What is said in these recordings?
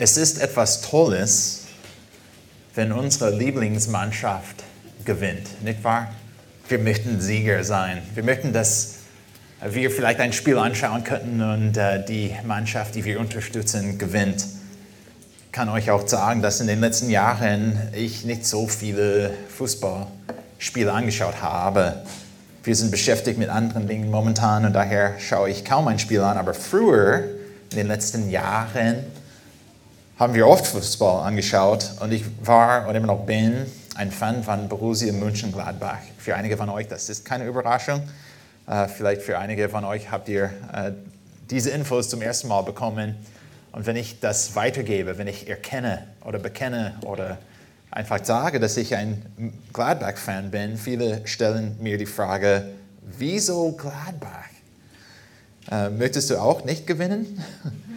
Es ist etwas Tolles, wenn unsere Lieblingsmannschaft gewinnt, nicht wahr? Wir möchten Sieger sein. Wir möchten, dass wir vielleicht ein Spiel anschauen könnten und äh, die Mannschaft, die wir unterstützen, gewinnt. Ich kann euch auch sagen, dass in den letzten Jahren ich nicht so viele Fußballspiele angeschaut habe. Wir sind beschäftigt mit anderen Dingen momentan und daher schaue ich kaum ein Spiel an. Aber früher, in den letzten Jahren, haben wir oft Fußball angeschaut und ich war und immer noch bin ein Fan von Borussia Mönchengladbach. Für einige von euch, das ist keine Überraschung. Äh, vielleicht für einige von euch habt ihr äh, diese Infos zum ersten Mal bekommen. Und wenn ich das weitergebe, wenn ich erkenne oder bekenne oder einfach sage, dass ich ein Gladbach-Fan bin, viele stellen mir die Frage, wieso Gladbach? Äh, möchtest du auch nicht gewinnen?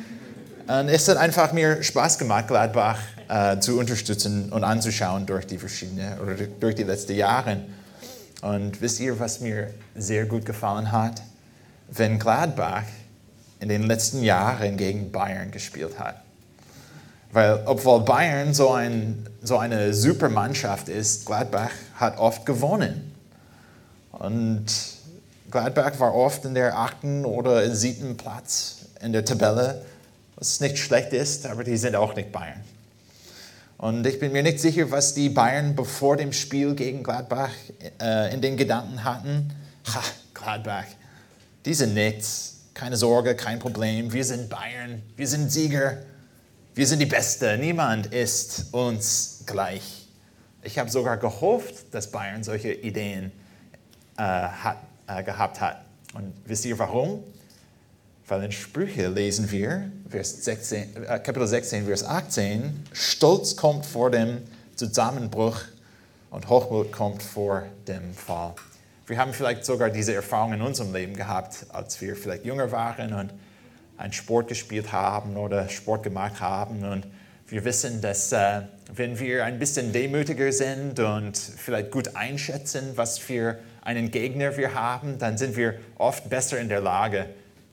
Und es hat einfach mir Spaß gemacht, Gladbach äh, zu unterstützen und anzuschauen durch die verschiedenen oder durch die letzten Jahre. Und wisst ihr, was mir sehr gut gefallen hat? Wenn Gladbach in den letzten Jahren gegen Bayern gespielt hat. Weil obwohl Bayern so, ein, so eine super Mannschaft ist, Gladbach hat oft gewonnen. Und Gladbach war oft in der achten oder siebten Platz in der Tabelle was nicht schlecht ist, aber die sind auch nicht Bayern. Und ich bin mir nicht sicher, was die Bayern bevor dem Spiel gegen Gladbach äh, in den Gedanken hatten. Ha, Gladbach, die sind nichts, keine Sorge, kein Problem. Wir sind Bayern, wir sind Sieger, wir sind die Beste. Niemand ist uns gleich. Ich habe sogar gehofft, dass Bayern solche Ideen äh, hat, äh, gehabt hat. Und wisst ihr warum? Weil in Sprüche lesen wir, Vers 16, äh, Kapitel 16, Vers 18, Stolz kommt vor dem Zusammenbruch und Hochmut kommt vor dem Fall. Wir haben vielleicht sogar diese Erfahrung in unserem Leben gehabt, als wir vielleicht jünger waren und einen Sport gespielt haben oder Sport gemacht haben. Und wir wissen, dass äh, wenn wir ein bisschen demütiger sind und vielleicht gut einschätzen, was für einen Gegner wir haben, dann sind wir oft besser in der Lage,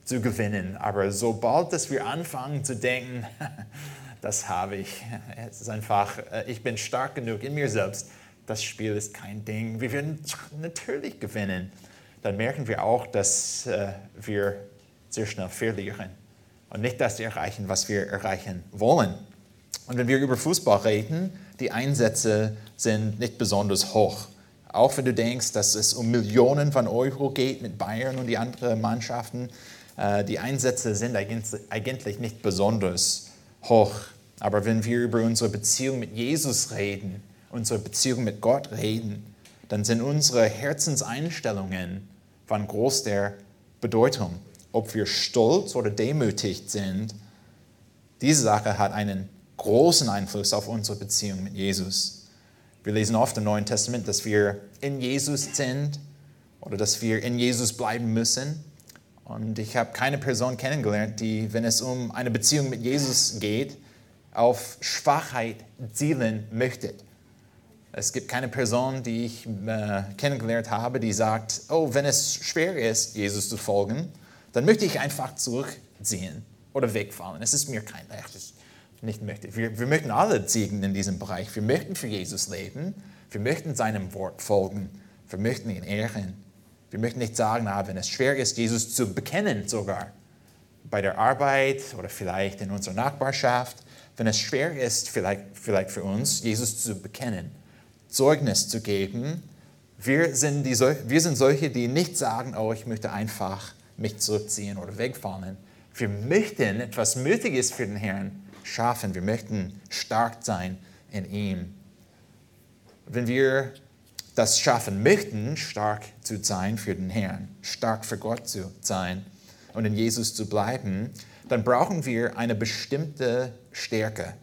zu gewinnen. Aber sobald dass wir anfangen zu denken, das habe ich, es ist einfach, äh, ich bin stark genug in mir selbst, das Spiel ist kein Ding, wir werden natürlich gewinnen, dann merken wir auch, dass äh, wir sehr schnell verlieren und nicht das erreichen, was wir erreichen wollen. Und wenn wir über Fußball reden, die Einsätze sind nicht besonders hoch. Auch wenn du denkst, dass es um Millionen von Euro geht mit Bayern und die anderen Mannschaften, die Einsätze sind eigentlich nicht besonders hoch. Aber wenn wir über unsere Beziehung mit Jesus reden, unsere Beziehung mit Gott reden, dann sind unsere Herzenseinstellungen von großer Bedeutung. Ob wir stolz oder demütigt sind, diese Sache hat einen großen Einfluss auf unsere Beziehung mit Jesus. Wir lesen oft im Neuen Testament, dass wir in Jesus sind oder dass wir in Jesus bleiben müssen. Und ich habe keine Person kennengelernt, die, wenn es um eine Beziehung mit Jesus geht, auf Schwachheit zielen möchte. Es gibt keine Person, die ich äh, kennengelernt habe, die sagt, oh, wenn es schwer ist, Jesus zu folgen, dann möchte ich einfach zurückziehen oder wegfallen. Es ist mir kein Recht, nicht möchte. Wir, wir möchten alle siegen in diesem Bereich. Wir möchten für Jesus leben. Wir möchten seinem Wort folgen. Wir möchten ihn ehren. Wir möchten nicht sagen, wenn es schwer ist, Jesus zu bekennen sogar, bei der Arbeit oder vielleicht in unserer Nachbarschaft, wenn es schwer ist, vielleicht, vielleicht für uns, Jesus zu bekennen, Zeugnis zu geben, wir sind, die, wir sind solche, die nicht sagen, oh, ich möchte einfach mich zurückziehen oder wegfallen. Wir möchten etwas Mütiges für den Herrn schaffen. Wir möchten stark sein in ihm. Wenn wir das schaffen möchten, stark zu sein für den Herrn, stark für Gott zu sein und in Jesus zu bleiben, dann brauchen wir eine bestimmte Stärke.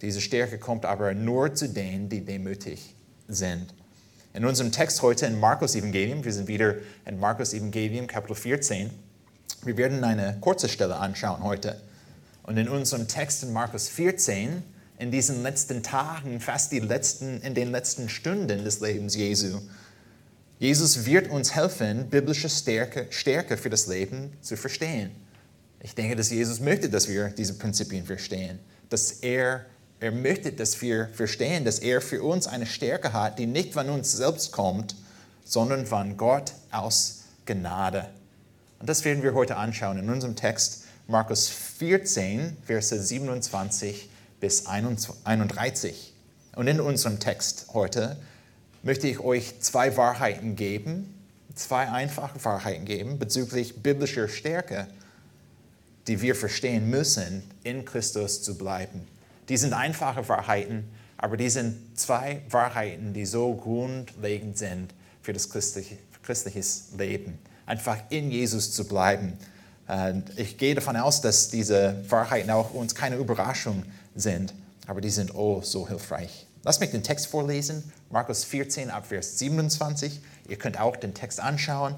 Diese Stärke kommt aber nur zu denen, die demütig sind. In unserem Text heute in Markus Evangelium, wir sind wieder in Markus Evangelium Kapitel 14, wir werden eine kurze Stelle anschauen heute. Und in unserem Text in Markus 14 in diesen letzten Tagen, fast die letzten, in den letzten Stunden des Lebens Jesu. Jesus wird uns helfen, biblische Stärke, Stärke für das Leben zu verstehen. Ich denke, dass Jesus möchte, dass wir diese Prinzipien verstehen. dass er, er möchte, dass wir verstehen, dass er für uns eine Stärke hat, die nicht von uns selbst kommt, sondern von Gott aus Gnade. Und das werden wir heute anschauen in unserem Text Markus 14, Verse 27 bis 31. Und in unserem Text heute möchte ich euch zwei Wahrheiten geben, zwei einfache Wahrheiten geben bezüglich biblischer Stärke, die wir verstehen müssen, in Christus zu bleiben. Die sind einfache Wahrheiten, aber die sind zwei Wahrheiten, die so grundlegend sind für das christliche, christliches Leben. Einfach in Jesus zu bleiben. Ich gehe davon aus, dass diese Wahrheiten auch uns keine Überraschung sind, aber die sind oh so hilfreich. Lass mich den Text vorlesen, Markus 14 ab Vers 27. Ihr könnt auch den Text anschauen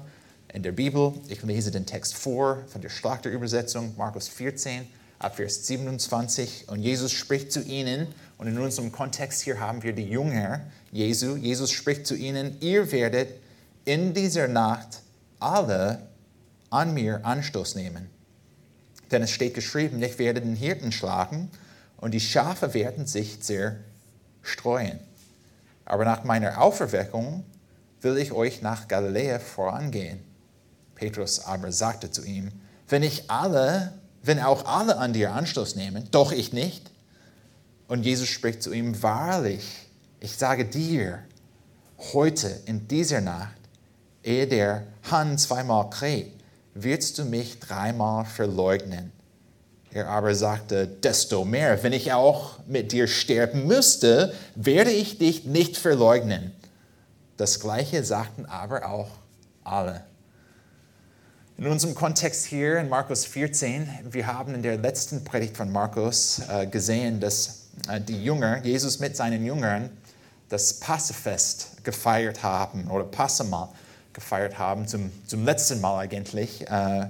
in der Bibel. Ich lese den Text vor von der Schlachterübersetzung, Markus 14 ab Vers 27. Und Jesus spricht zu ihnen, und in unserem Kontext hier haben wir die Jünger Jesu. Jesus spricht zu ihnen, ihr werdet in dieser Nacht alle an mir Anstoß nehmen. Denn es steht geschrieben, ich werde den Hirten schlagen und die Schafe werden sich zerstreuen. Aber nach meiner Auferweckung will ich euch nach Galiläa vorangehen. Petrus aber sagte zu ihm, wenn ich alle, wenn auch alle an dir Anstoß nehmen, doch ich nicht. Und Jesus spricht zu ihm, wahrlich, ich sage dir, heute in dieser Nacht, ehe der Hahn zweimal kräht, wirst du mich dreimal verleugnen. Er aber sagte, desto mehr, wenn ich auch mit dir sterben müsste, werde ich dich nicht verleugnen. Das gleiche sagten aber auch alle. In unserem Kontext hier in Markus 14, wir haben in der letzten Predigt von Markus äh, gesehen, dass äh, die Jünger, Jesus mit seinen Jüngern, das Passafest gefeiert haben oder Passamal gefeiert haben, zum, zum letzten Mal eigentlich, äh,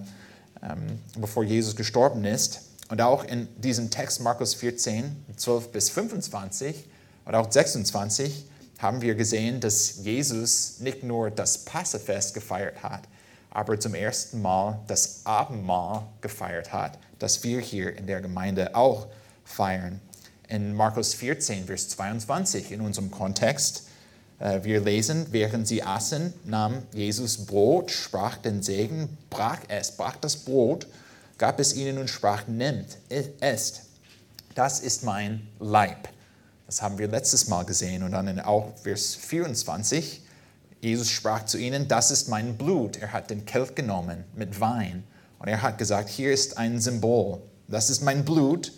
ähm, bevor Jesus gestorben ist. Und auch in diesem Text Markus 14, 12 bis 25 und auch 26 haben wir gesehen, dass Jesus nicht nur das Passafest gefeiert hat, aber zum ersten Mal das Abendmahl gefeiert hat, das wir hier in der Gemeinde auch feiern. In Markus 14, Vers 22 in unserem Kontext äh, wir lesen, während sie aßen, nahm Jesus Brot, sprach den Segen, brach es, brach das Brot, gab es ihnen und sprach, nimmt, esst. Das ist mein Leib. Das haben wir letztes Mal gesehen. Und dann in auch Vers 24, Jesus sprach zu ihnen, das ist mein Blut. Er hat den Kelch genommen mit Wein und er hat gesagt, hier ist ein Symbol. Das ist mein Blut,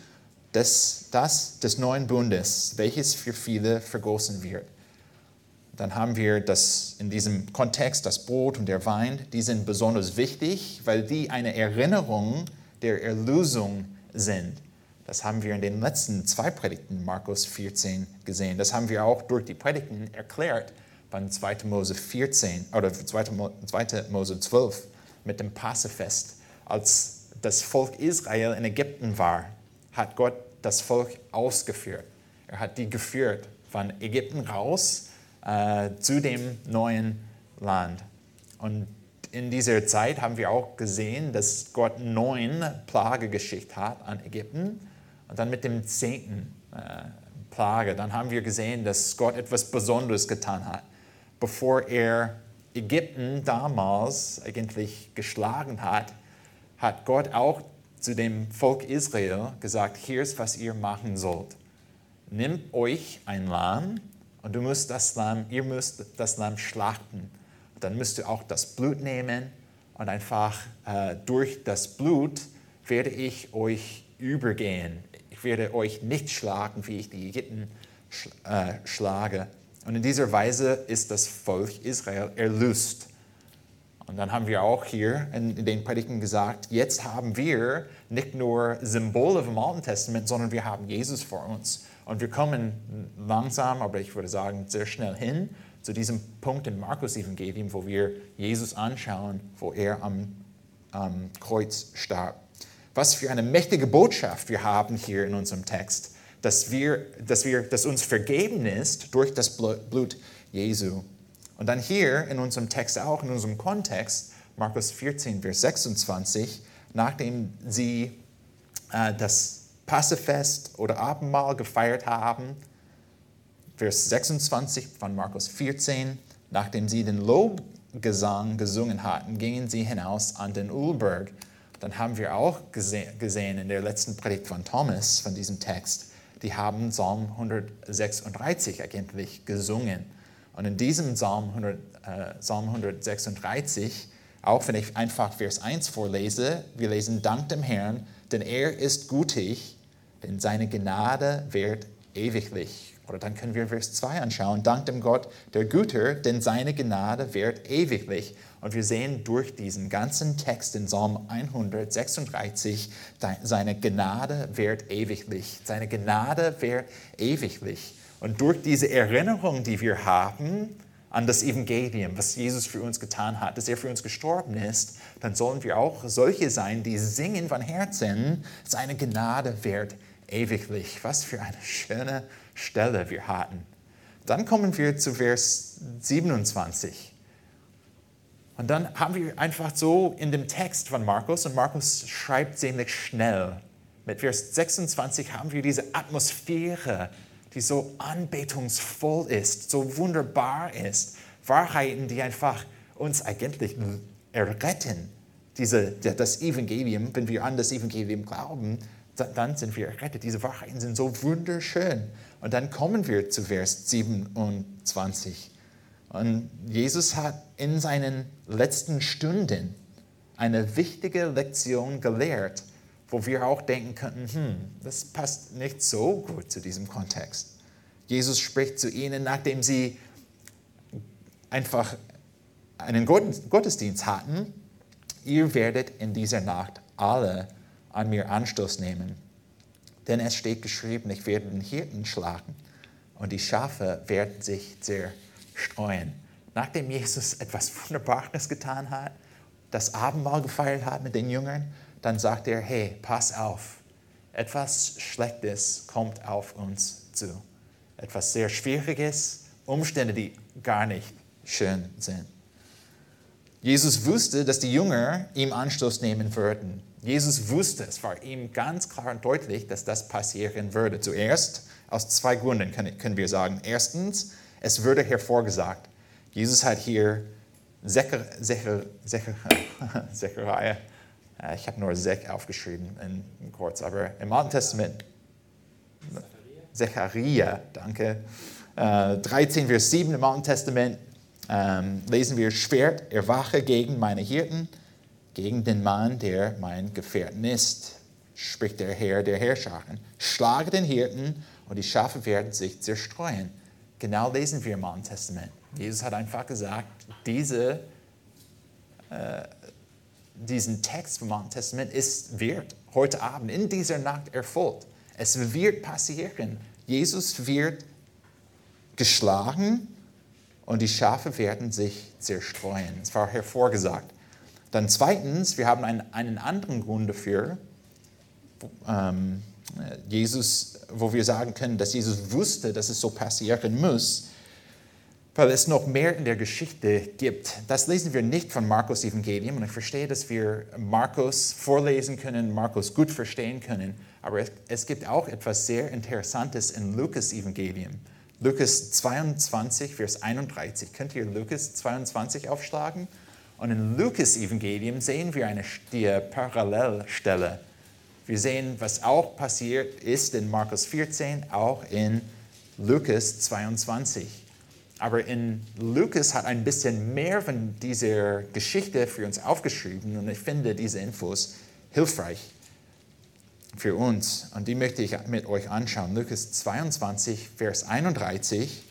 das, das des neuen Bundes, welches für viele vergossen wird dann haben wir das in diesem Kontext, das Brot und der Wein, die sind besonders wichtig, weil die eine Erinnerung der Erlösung sind. Das haben wir in den letzten zwei Predigten, Markus 14, gesehen. Das haben wir auch durch die Predigten erklärt von 2. Mose 14 oder 2. Mose 12 mit dem Passafest. Als das Volk Israel in Ägypten war, hat Gott das Volk ausgeführt. Er hat die geführt von Ägypten raus äh, zu dem neuen Land. Und in dieser Zeit haben wir auch gesehen, dass Gott neun Plage geschickt hat an Ägypten. Und dann mit dem zehnten äh, Plage, dann haben wir gesehen, dass Gott etwas Besonderes getan hat. Bevor er Ägypten damals eigentlich geschlagen hat, hat Gott auch zu dem Volk Israel gesagt, hier ist, was ihr machen sollt. Nehmt euch ein Lamm und du musst das Lamm, ihr müsst das Lamm schlachten. Dann müsst du auch das Blut nehmen und einfach äh, durch das Blut werde ich euch übergehen. Ich werde euch nicht schlagen, wie ich die Ägypten äh, schlage. Und in dieser Weise ist das Volk Israel erlöst. Und dann haben wir auch hier in, den Predigten gesagt, jetzt haben wir nicht nur Symbole vom Alten Testament, sondern wir haben Jesus vor uns. Und wir kommen langsam, aber ich würde sagen sehr schnell hin zu diesem Punkt im Markus-Evangelium, wo wir Jesus anschauen, wo er am, am Kreuz starb. Was für eine mächtige Botschaft wir haben hier in unserem Text, dass, wir, dass, wir, dass uns vergeben ist durch das Blut Jesu. Und dann hier in unserem Text auch, in unserem Kontext, Markus 14, Vers 26, nachdem sie äh, das Passefest oder Abendmahl gefeiert haben. Vers 26 von Markus 14. Nachdem sie den Lobgesang gesungen hatten, gingen sie hinaus an den Ulberg. Dann haben wir auch gesehen in der letzten Predigt von Thomas, von diesem Text, die haben Psalm 136 eigentlich gesungen. Und in diesem Psalm, 100, äh, Psalm 136, auch wenn ich einfach Vers 1 vorlese, wir lesen Dank dem Herrn, denn er ist gütig, denn seine Gnade wird ewiglich. Oder dann können wir Vers 2 anschauen. Dank dem Gott der Güter, denn seine Gnade wird ewiglich. Und wir sehen durch diesen ganzen Text in Psalm 136, seine Gnade wird ewiglich. Seine Gnade wird ewiglich. Und durch diese Erinnerung, die wir haben an das Evangelium, was Jesus für uns getan hat, dass er für uns gestorben ist, dann sollen wir auch solche sein, die singen von Herzen, seine Gnade wird ewiglich. Was für eine schöne Stelle wir hatten. Dann kommen wir zu Vers 27. Und dann haben wir einfach so in dem Text von Markus, und Markus schreibt ziemlich schnell, mit Vers 26 haben wir diese Atmosphäre, die so anbetungsvoll ist, so wunderbar ist. Wahrheiten, die einfach uns eigentlich erretten. Diese, das Evangelium, wenn wir an das Evangelium glauben, dann sind wir errettet. Diese Wahrheiten sind so wunderschön. Und dann kommen wir zu Vers 27. Und Jesus hat in seinen letzten Stunden eine wichtige Lektion gelehrt, wo wir auch denken könnten, hm, das passt nicht so gut zu diesem Kontext. Jesus spricht zu ihnen, nachdem sie einfach einen Gottesdienst hatten, ihr werdet in dieser Nacht alle an mir Anstoß nehmen. Denn es steht geschrieben, ich werde den Hirten schlagen und die Schafe werden sich zerstreuen. Nachdem Jesus etwas Wunderbares getan hat, das Abendmahl gefeiert hat mit den Jüngern, dann sagt er, hey, pass auf, etwas Schlechtes kommt auf uns zu. Etwas sehr Schwieriges, Umstände, die gar nicht schön sind. Jesus wusste, dass die Jünger ihm Anstoß nehmen würden. Jesus wusste, es war ihm ganz klar und deutlich, dass das passieren würde. Zuerst, aus zwei Gründen können wir sagen. Erstens, es würde hervorgesagt. Jesus hat hier Zechariah, ich habe nur Sek aufgeschrieben in, kurz, aber im Alten Testament, Zechariah, danke, 13, äh, Vers 7 im Alten Testament, ähm, lesen wir, Schwert, erwache gegen meine Hirten, gegen den Mann, der mein Gefährten ist, spricht der Herr der Herrscher. Schlage den Hirten und die Schafe werden sich zerstreuen. Genau lesen wir im Alten Testament. Jesus hat einfach gesagt, diese, äh, diesen Text vom Alten Testament ist, wird heute Abend in dieser Nacht erfüllt. Es wird passieren. Jesus wird geschlagen und die Schafe werden sich zerstreuen. Es war hervorgesagt. Dann zweitens, wir haben einen, einen anderen Grund dafür, ähm, Jesus, wo wir sagen können, dass Jesus wusste, dass es so passieren muss, weil es noch mehr in der Geschichte gibt. Das lesen wir nicht von Markus Evangelium und ich verstehe, dass wir Markus vorlesen können, Markus gut verstehen können, aber es gibt auch etwas sehr Interessantes in Lukas Evangelium. Lukas 22, Vers 31. Könnt ihr Lukas 22 aufschlagen? Und in Lukas Evangelium sehen wir eine die Parallelstelle. Wir sehen, was auch passiert ist in Markus 14, auch in Lukas 22. Aber in Lukas hat ein bisschen mehr von dieser Geschichte für uns aufgeschrieben und ich finde diese Infos hilfreich für uns. Und die möchte ich mit euch anschauen. Lukas 22, Vers 31.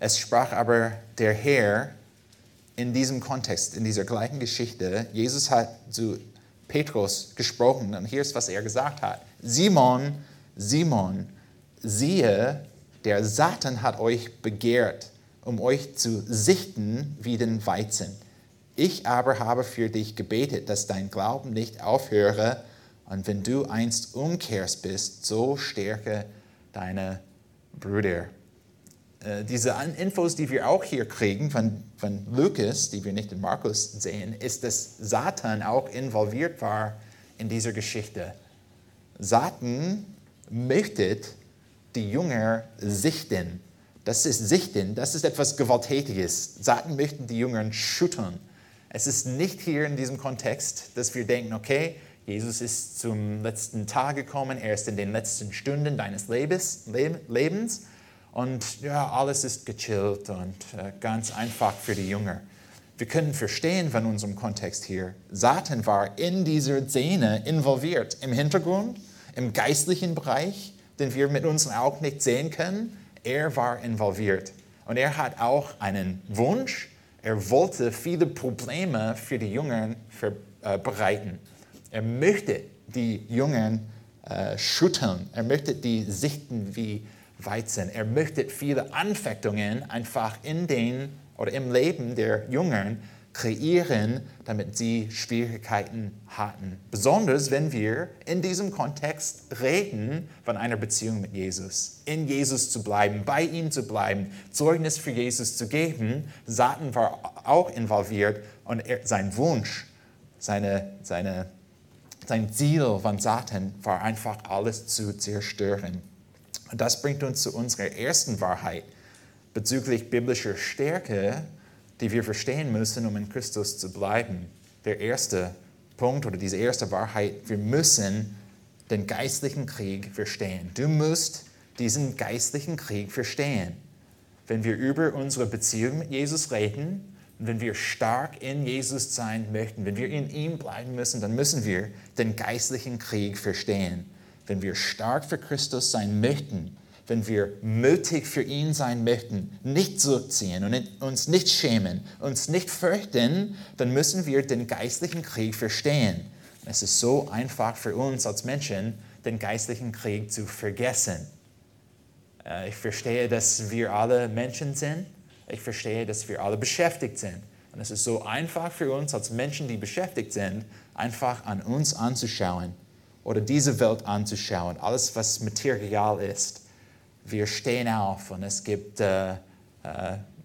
Es sprach aber der Herr in diesem Kontext, in dieser gleichen Geschichte. Jesus hat zu Petrus gesprochen und hier ist, was er gesagt hat. Simon, Simon, siehe, der Satan hat euch begehrt, um euch zu sichten wie den Weizen. Ich aber habe für dich gebetet, dass dein Glauben nicht aufhöre und wenn du einst umkehrst bist, so stärke deine Brüder. Äh, diese Infos, die wir auch hier kriegen von, von Lukas, die wir nicht in Markus sehen, ist, dass Satan auch involviert war in dieser Geschichte. Satan möchte die Jünger sichten. Das ist sichten, das ist etwas Gewalttätiges. Satan möchte die Jünger schüttern. Es ist nicht hier in diesem Kontext, dass wir denken, okay, Jesus ist zum letzten Tag gekommen, er ist in den letzten Stunden deines Lebens, Lebens und ja, alles ist gechillt und äh, ganz einfach für die Jünger. Wir können verstehen von unserem Kontext hier, Satan war in dieser Szene involviert, im Hintergrund, im geistlichen Bereich, den wir mit unseren Augen nicht sehen können. Er war involviert und er hat auch einen Wunsch, er wollte viele Probleme für die Jünger äh, bereiten. Er möchte die Jungen äh, schütteln. Er möchte die sichten wie Weizen. Er möchte viele Anfechtungen einfach in den oder im Leben der Jungen kreieren, damit sie Schwierigkeiten hatten. Besonders wenn wir in diesem Kontext reden von einer Beziehung mit Jesus. In Jesus zu bleiben, bei ihm zu bleiben, Zeugnis für Jesus zu geben. Satan war auch involviert und er, sein Wunsch, seine, seine sein Ziel von Satan war einfach alles zu zerstören. Und das bringt uns zu unserer ersten Wahrheit bezüglich biblischer Stärke, die wir verstehen müssen, um in Christus zu bleiben. Der erste Punkt oder diese erste Wahrheit, wir müssen den geistlichen Krieg verstehen. Du musst diesen geistlichen Krieg verstehen. Wenn wir über unsere Beziehung mit Jesus reden, und wenn wir stark in Jesus sein möchten, wenn wir in ihm bleiben müssen, dann müssen wir den geistlichen Krieg verstehen. Wenn wir stark für Christus sein möchten, wenn wir mutig für ihn sein möchten, nicht zurückziehen und uns nicht schämen, uns nicht fürchten, dann müssen wir den geistlichen Krieg verstehen. Es ist so einfach für uns als Menschen, den geistlichen Krieg zu vergessen. Äh, ich verstehe, dass wir alle Menschen sind ich verstehe, dass wir alle beschäftigt sind. Und es ist so einfach für uns als Menschen, die beschäftigt sind, einfach an uns anzuschauen oder diese Welt anzuschauen, alles, was Material ist. Wir stehen auf und es gibt, äh, äh,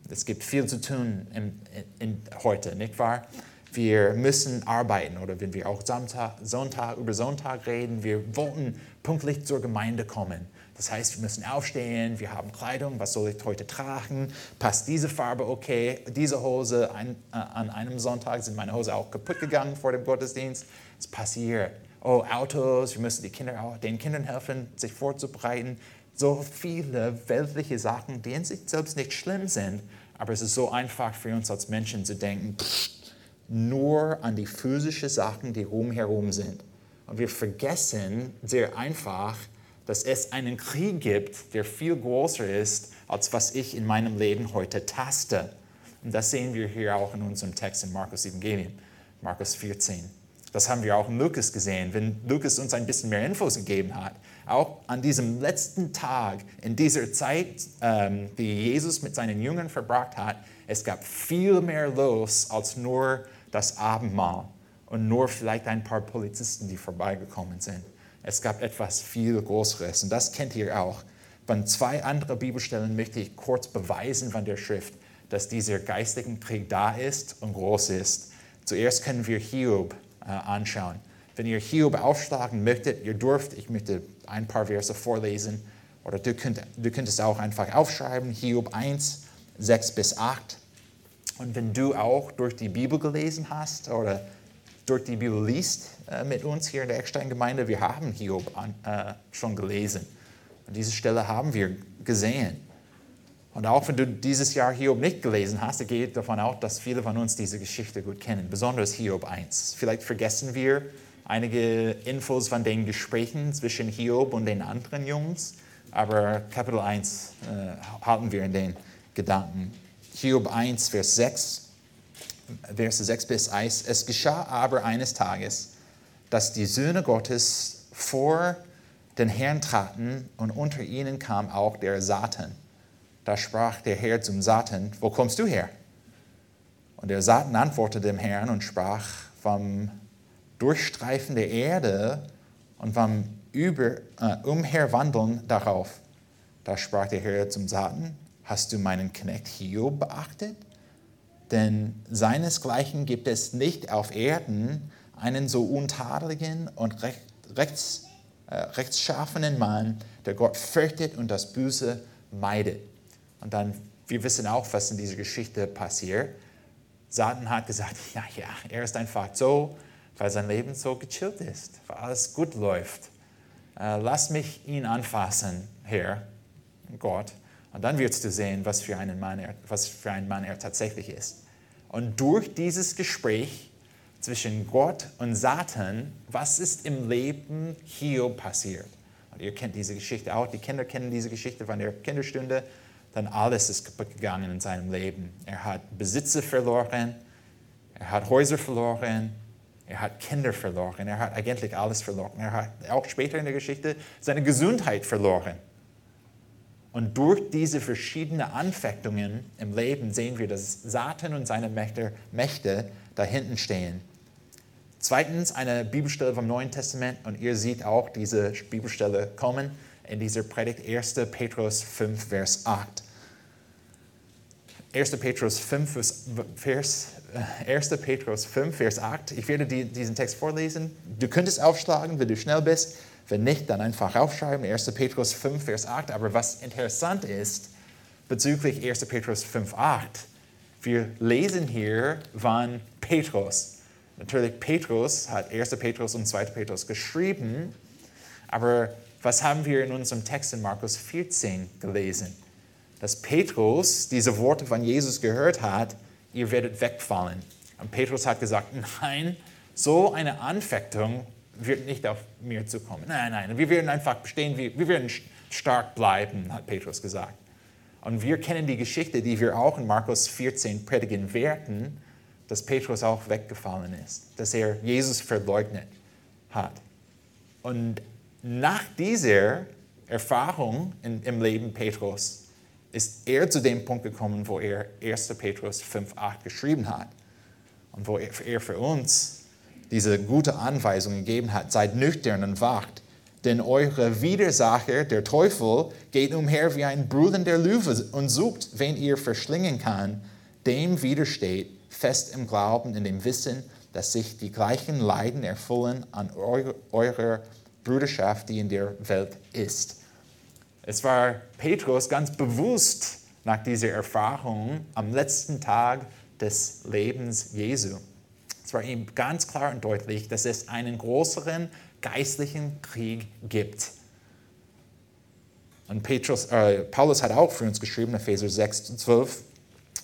es gibt viel zu tun in, in, heute, nicht wahr? Wir müssen arbeiten oder wenn wir auch Sonntag, Sonntag über Sonntag reden, wir wollten pünktlich zur Gemeinde kommen. Das heißt, wir müssen aufstehen, wir haben Kleidung, was soll ich heute tragen? Passt diese Farbe okay? Diese Hose, ein, äh, an einem Sonntag sind meine Hose auch kaputt gegangen vor dem Gottesdienst. Es passiert. Oh, Autos, wir müssen die Kinder den Kindern helfen, sich vorzubereiten. So viele weltliche Sachen, die in sich selbst nicht schlimm sind, aber es ist so einfach für uns als Menschen zu denken, pff, nur an die physischen Sachen, die rumherum sind. Und wir vergessen sehr einfach, dass es einen Krieg gibt, der viel größer ist, als was ich in meinem Leben heute taste. Und das sehen wir hier auch in unserem Text in Markus Evangelium, Markus 14. Das haben wir auch in Lukas gesehen, wenn Lukas uns ein bisschen mehr Infos gegeben hat. Auch an diesem letzten Tag, in dieser Zeit, ähm, die Jesus mit seinen Jüngern verbracht hat, es gab viel mehr los als nur das Abendmahl und nur vielleicht ein paar Polizisten, die vorbeigekommen sind. Es gab etwas viel Größeres und das kennt ihr auch. Von zwei anderen Bibelstellen möchte ich kurz beweisen von der Schrift, dass dieser geistige Krieg da ist und groß ist. Zuerst können wir Hiob äh, anschauen. Wenn ihr Hiob aufschlagen möchtet, ihr dürft, ich möchte ein paar Verse vorlesen, oder du, könnt, du könntest auch einfach aufschreiben, Hiob 1, 6 bis 8. Und wenn du auch durch die Bibel gelesen hast oder durch die Bibel liest äh, mit uns hier in der Eckstein-Gemeinde, wir haben Hiob an, äh, schon gelesen. Und diese Stelle haben wir gesehen. Und auch wenn du dieses Jahr Hiob nicht gelesen hast, ich gehe davon aus, dass viele von uns diese Geschichte gut kennen, besonders Hiob 1. Vielleicht vergessen wir einige Infos von den Gesprächen zwischen Hiob und den anderen Jungs, aber Kapitel 1 äh, halten wir in den Gedanken. Hiob 1, Vers 6. Verse 6 bis 1. Es geschah aber eines Tages, dass die Söhne Gottes vor den Herrn traten und unter ihnen kam auch der Satan. Da sprach der Herr zum Satan, wo kommst du her? Und der Satan antwortete dem Herrn und sprach vom Durchstreifen der Erde und vom Über, äh, Umherwandeln darauf. Da sprach der Herr zum Satan, hast du meinen Knecht Hiob beachtet? Denn seinesgleichen gibt es nicht auf Erden einen so untadeligen und recht, rechts, äh, rechtschaffenen Mann, der Gott fürchtet und das Böse meidet. Und dann, wir wissen auch, was in dieser Geschichte passiert. Satan hat gesagt, ja, ja, er ist einfach so, weil sein Leben so gechillt ist, weil alles gut läuft. Äh, lass mich ihn anfassen, Herr, Gott, und dann wirst du sehen, was für, einen Mann er, was für ein Mann er tatsächlich ist. Und durch dieses Gespräch zwischen Gott und Satan, was ist im Leben Hiob passiert? Und ihr kennt diese Geschichte auch, die Kinder kennen diese Geschichte von der Kinderstunde, dann alles ist kaputt gegangen in seinem Leben. Er hat Besitze verloren, er hat Häuser verloren, er hat Kinder verloren, er hat eigentlich alles verloren. Er hat auch später in der Geschichte seine Gesundheit verloren. Und durch diese verschiedenen Anfechtungen im Leben sehen wir, dass Satan und seine Mächte, Mächte da hinten stehen. Zweitens eine Bibelstelle vom Neuen Testament und ihr seht auch diese Bibelstelle kommen in dieser Predigt 1. Petrus 5, Vers 8. 1. Petrus 5, Vers, 1. Äh, Petrus 5, Vers 8. Ich werde die, diesen Text vorlesen. Du könntest aufschlagen, wenn du schnell bist. Wenn nicht, dann einfach aufschreiben. 1. Petrus 5, Vers 8. Aber was interessant ist bezüglich 1. Petrus 5, 8, wir lesen hier von Petrus. Natürlich, Petrus hat 1. Petrus und 2. Petrus geschrieben. Aber was haben wir in unserem Text in Markus 14 gelesen? dass Petrus diese Worte von Jesus gehört hat, ihr werdet wegfallen. Und Petrus hat gesagt, nein, so eine Anfechtung wird nicht auf mir zukommen. Nein, nein, wir werden einfach bestehen, wir werden stark bleiben, hat Petrus gesagt. Und wir kennen die Geschichte, die wir auch in Markus 14 predigen werden, dass Petrus auch weggefallen ist, dass er Jesus verleugnet hat. Und nach dieser Erfahrung in, im Leben Petrus ist er zu dem Punkt gekommen, wo er 1. Petrus 5,8 geschrieben hat und wo er für uns diese gute Anweisung gegeben hat, seid nüchtern und wacht, denn eure Widersacher, der Teufel, geht umher wie ein brüllender Löwe und sucht, wen ihr verschlingen kann, dem widersteht, fest im Glauben, in dem Wissen, dass sich die gleichen Leiden erfüllen an eurer Bruderschaft, die in der Welt ist. Es war Petrus ganz bewusst nach dieser Erfahrung am letzten Tag des Lebens Jesu. Es war ihm ganz klar und deutlich, dass es einen größeren geistlichen Krieg gibt. Und Petrus, äh, Paulus hat auch für uns geschrieben, Epheser 6, 12,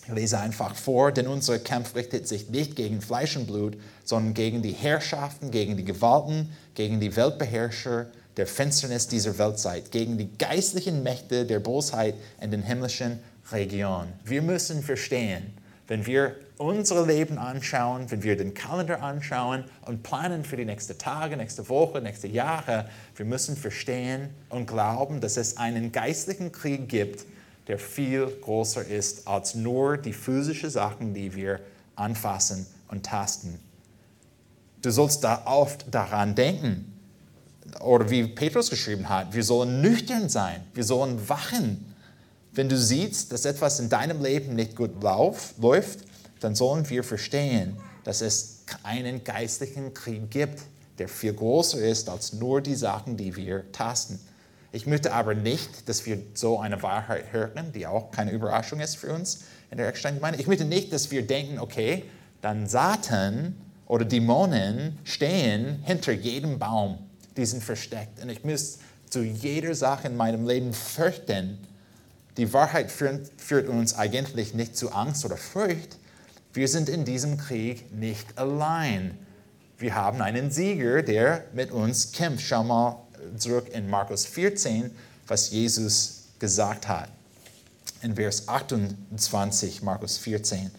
ich lese einfach vor, denn unser Kampf richtet sich nicht gegen Fleisch und Blut, sondern gegen die Herrschaften, gegen die Gewalten, gegen die Weltbeherrscher, der Finsternis dieser Weltzeit, gegen die geistlichen Mächte der Bosheit in den himmlischen Regionen. Wir müssen verstehen, wenn wir unser Leben anschauen, wenn wir den Kalender anschauen und planen für die nächsten Tage, nächste Woche, nächste Jahre, wir müssen verstehen und glauben, dass es einen geistlichen Krieg gibt, der viel größer ist als nur die physischen Sachen, die wir anfassen und tasten. Du sollst da oft daran denken, oder wie Petrus geschrieben hat, wir sollen nüchtern sein, wir sollen wachen. Wenn du siehst, dass etwas in deinem Leben nicht gut lauf, läuft, dann sollen wir verstehen, dass es einen geistlichen Krieg gibt, der viel größer ist als nur die Sachen, die wir tasten. Ich möchte aber nicht, dass wir so eine Wahrheit hören, die auch keine Überraschung ist für uns in der Ecksteingemeinde. Ich möchte nicht, dass wir denken, okay, dann Satan oder Dämonen stehen hinter jedem Baum die sind versteckt. Und ich muss zu jeder Sache in meinem Leben fürchten. Die Wahrheit führt, führt uns eigentlich nicht zu Angst oder Furcht. Wir sind in diesem Krieg nicht allein. Wir haben einen Sieger, der mit uns kämpft. Schau mal zurück in Markus 14, was Jesus gesagt hat. In Vers 28, Markus 14.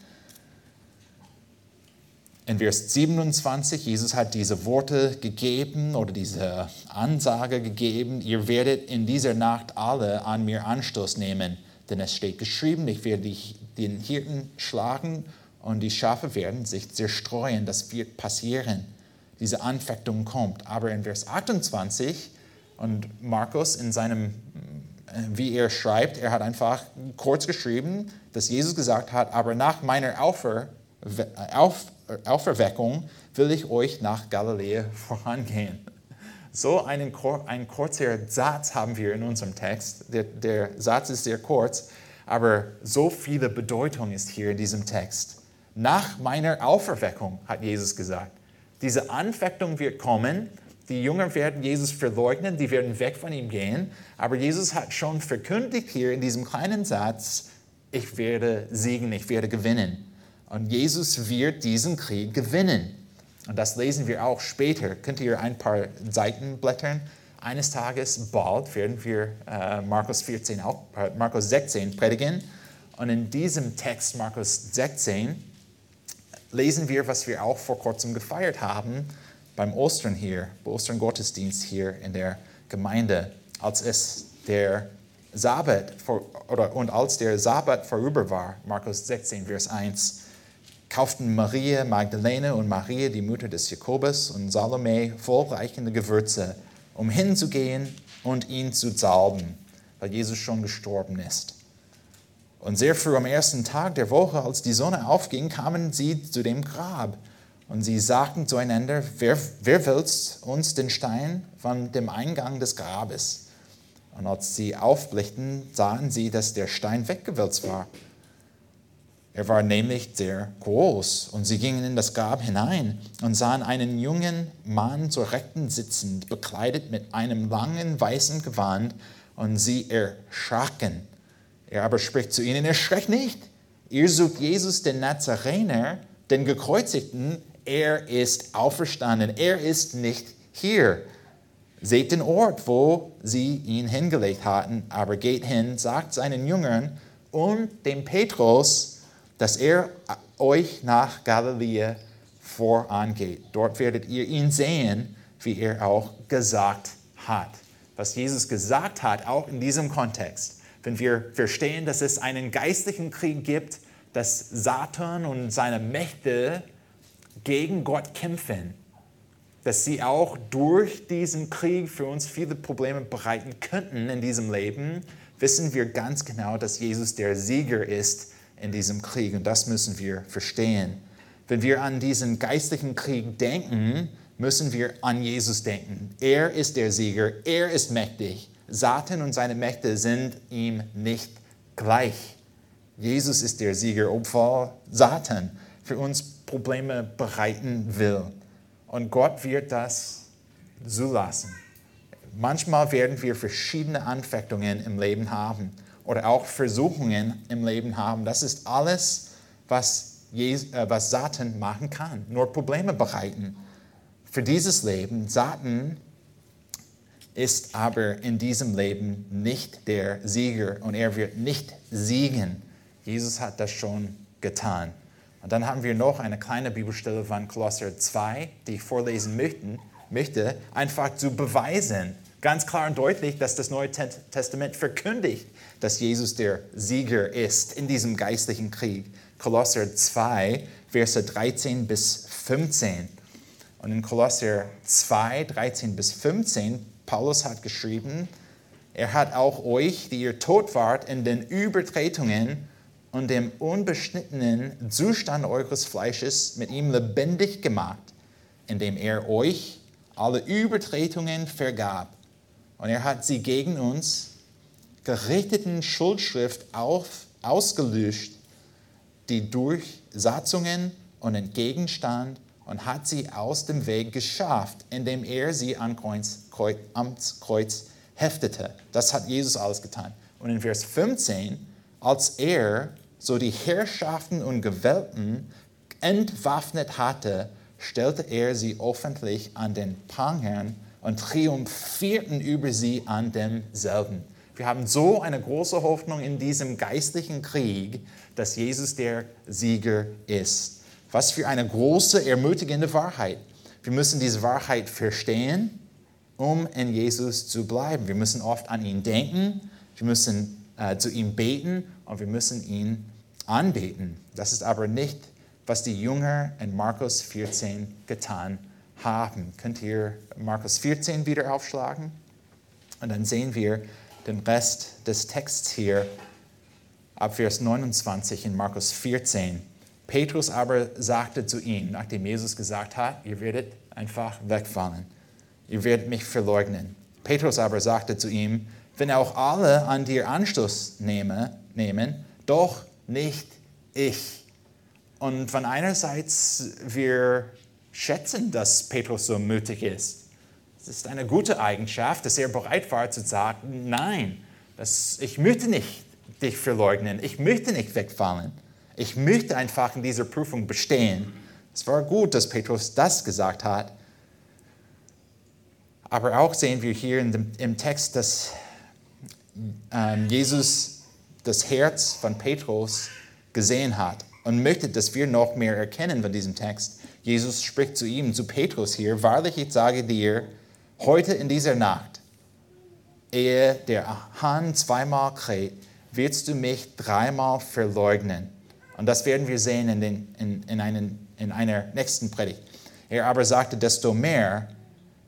In Vers 27, Jesus hat diese Worte gegeben oder diese Ansage gegeben, ihr werdet in dieser Nacht alle an mir Anstoß nehmen, denn es steht geschrieben, ich werde den Hirten schlagen und die Schafe werden sich zerstreuen. Das wird passieren. Diese Anfechtung kommt. Aber in Vers 28 und Markus in seinem, wie er schreibt, er hat einfach kurz geschrieben, dass Jesus gesagt hat, aber nach meiner Aufer, auf, Auferweckung will ich euch nach Galiläa vorangehen. So einen, einen kurzen Satz haben wir in unserem Text. Der, der Satz ist sehr kurz, aber so viele Bedeutung ist hier in diesem Text. Nach meiner Auferweckung, hat Jesus gesagt. Diese Anfechtung wird kommen. Die Jünger werden Jesus verleugnen, die werden weg von ihm gehen. Aber Jesus hat schon verkündigt hier in diesem kleinen Satz, ich werde siegen, ich werde gewinnen. Und Jesus wird diesen Krieg gewinnen. Und das lesen wir auch später. Könnt ihr ein paar Seiten blättern? Eines Tages, bald, werden wir äh, Markus, 14 auch, äh, Markus 16 predigen. Und in diesem Text, Markus 16, lesen wir, was wir auch vor kurzem gefeiert haben beim Ostern hier, beim Ostern-Gottesdienst hier in der Gemeinde, als es der Sabbat vor, oder, und als der Sabbat vorüber war, Markus 16, Vers 1, kauften Maria Magdalene und Maria, die Mutter des Jakobus, und Salome vollreichende Gewürze, um hinzugehen und ihn zu salben, weil Jesus schon gestorben ist. Und sehr früh am ersten Tag der Woche, als die Sonne aufging, kamen sie zu dem Grab. Und sie sagten zueinander, wer, wer wälzt uns den Stein von dem Eingang des Grabes? Und als sie aufblickten, sahen sie, dass der Stein weggewälzt war. Er war nämlich sehr groß. Und sie gingen in das Grab hinein und sahen einen jungen Mann zur Rechten sitzend, bekleidet mit einem langen weißen Gewand, und sie erschraken. Er aber spricht zu ihnen, erschreckt nicht. Ihr sucht Jesus, den Nazarener, den Gekreuzigten. Er ist auferstanden. Er ist nicht hier. Seht den Ort, wo sie ihn hingelegt hatten, aber geht hin, sagt seinen Jüngern und dem Petrus, dass er euch nach Galiläa vorangeht. Dort werdet ihr ihn sehen, wie er auch gesagt hat. Was Jesus gesagt hat, auch in diesem Kontext. Wenn wir verstehen, dass es einen geistlichen Krieg gibt, dass Satan und seine Mächte gegen Gott kämpfen, dass sie auch durch diesen Krieg für uns viele Probleme bereiten könnten in diesem Leben, wissen wir ganz genau, dass Jesus der Sieger ist in diesem Krieg und das müssen wir verstehen. Wenn wir an diesen geistlichen Krieg denken, müssen wir an Jesus denken. Er ist der Sieger, er ist mächtig. Satan und seine Mächte sind ihm nicht gleich. Jesus ist der Sieger, obwohl Satan für uns Probleme bereiten will. Und Gott wird das zulassen. Manchmal werden wir verschiedene Anfechtungen im Leben haben oder auch Versuchungen im Leben haben. Das ist alles, was, Jesus, äh, was Satan machen kann. Nur Probleme bereiten für dieses Leben. Satan ist aber in diesem Leben nicht der Sieger und er wird nicht siegen. Jesus hat das schon getan. Und dann haben wir noch eine kleine Bibelstelle von Kolosser 2, die ich vorlesen möchten, möchte, einfach zu beweisen, ganz klar und deutlich, dass das Neue Testament verkündigt, dass Jesus der Sieger ist in diesem geistlichen Krieg. Kolosser 2, Verse 13 bis 15. Und in Kolosser 2, 13 bis 15, Paulus hat geschrieben, er hat auch euch, die ihr tot wart in den Übertretungen und dem unbeschnittenen Zustand eures Fleisches, mit ihm lebendig gemacht, indem er euch alle Übertretungen vergab. Und er hat sie gegen uns gerichteten Schuldschrift auf, ausgelöscht, die durch Satzungen und entgegenstand und hat sie aus dem Weg geschafft, indem er sie am Kreuz, Kreuz, Kreuz heftete. Das hat Jesus alles getan. Und in Vers 15, als er so die Herrschaften und Gewalten entwaffnet hatte, stellte er sie öffentlich an den Prangern und triumphierten über sie an demselben. Wir haben so eine große Hoffnung in diesem geistlichen Krieg, dass Jesus der Sieger ist. Was für eine große, ermutigende Wahrheit. Wir müssen diese Wahrheit verstehen, um in Jesus zu bleiben. Wir müssen oft an ihn denken, wir müssen äh, zu ihm beten und wir müssen ihn anbeten. Das ist aber nicht, was die Jünger in Markus 14 getan haben. Könnt ihr Markus 14 wieder aufschlagen? Und dann sehen wir, den Rest des Texts hier ab Vers 29 in Markus 14. Petrus aber sagte zu ihnen, nachdem Jesus gesagt hat, ihr werdet einfach wegfallen. ihr werdet mich verleugnen. Petrus aber sagte zu ihm, wenn auch alle an dir Anstoß nehme, nehmen, doch nicht ich. Und von einerseits, wir schätzen, dass Petrus so mutig ist. Es ist eine gute Eigenschaft, dass er bereit war zu sagen, nein, das, ich möchte nicht dich verleugnen, ich möchte nicht wegfallen, ich möchte einfach in dieser Prüfung bestehen. Es war gut, dass Petrus das gesagt hat. Aber auch sehen wir hier dem, im Text, dass ähm, Jesus das Herz von Petrus gesehen hat und möchte, dass wir noch mehr erkennen von diesem Text. Jesus spricht zu ihm, zu Petrus hier, wahrlich ich sage dir, heute in dieser Nacht, ehe der Hahn zweimal kräht, wirst du mich dreimal verleugnen. Und das werden wir sehen in, den, in, in, einen, in einer nächsten Predigt. Er aber sagte, desto mehr,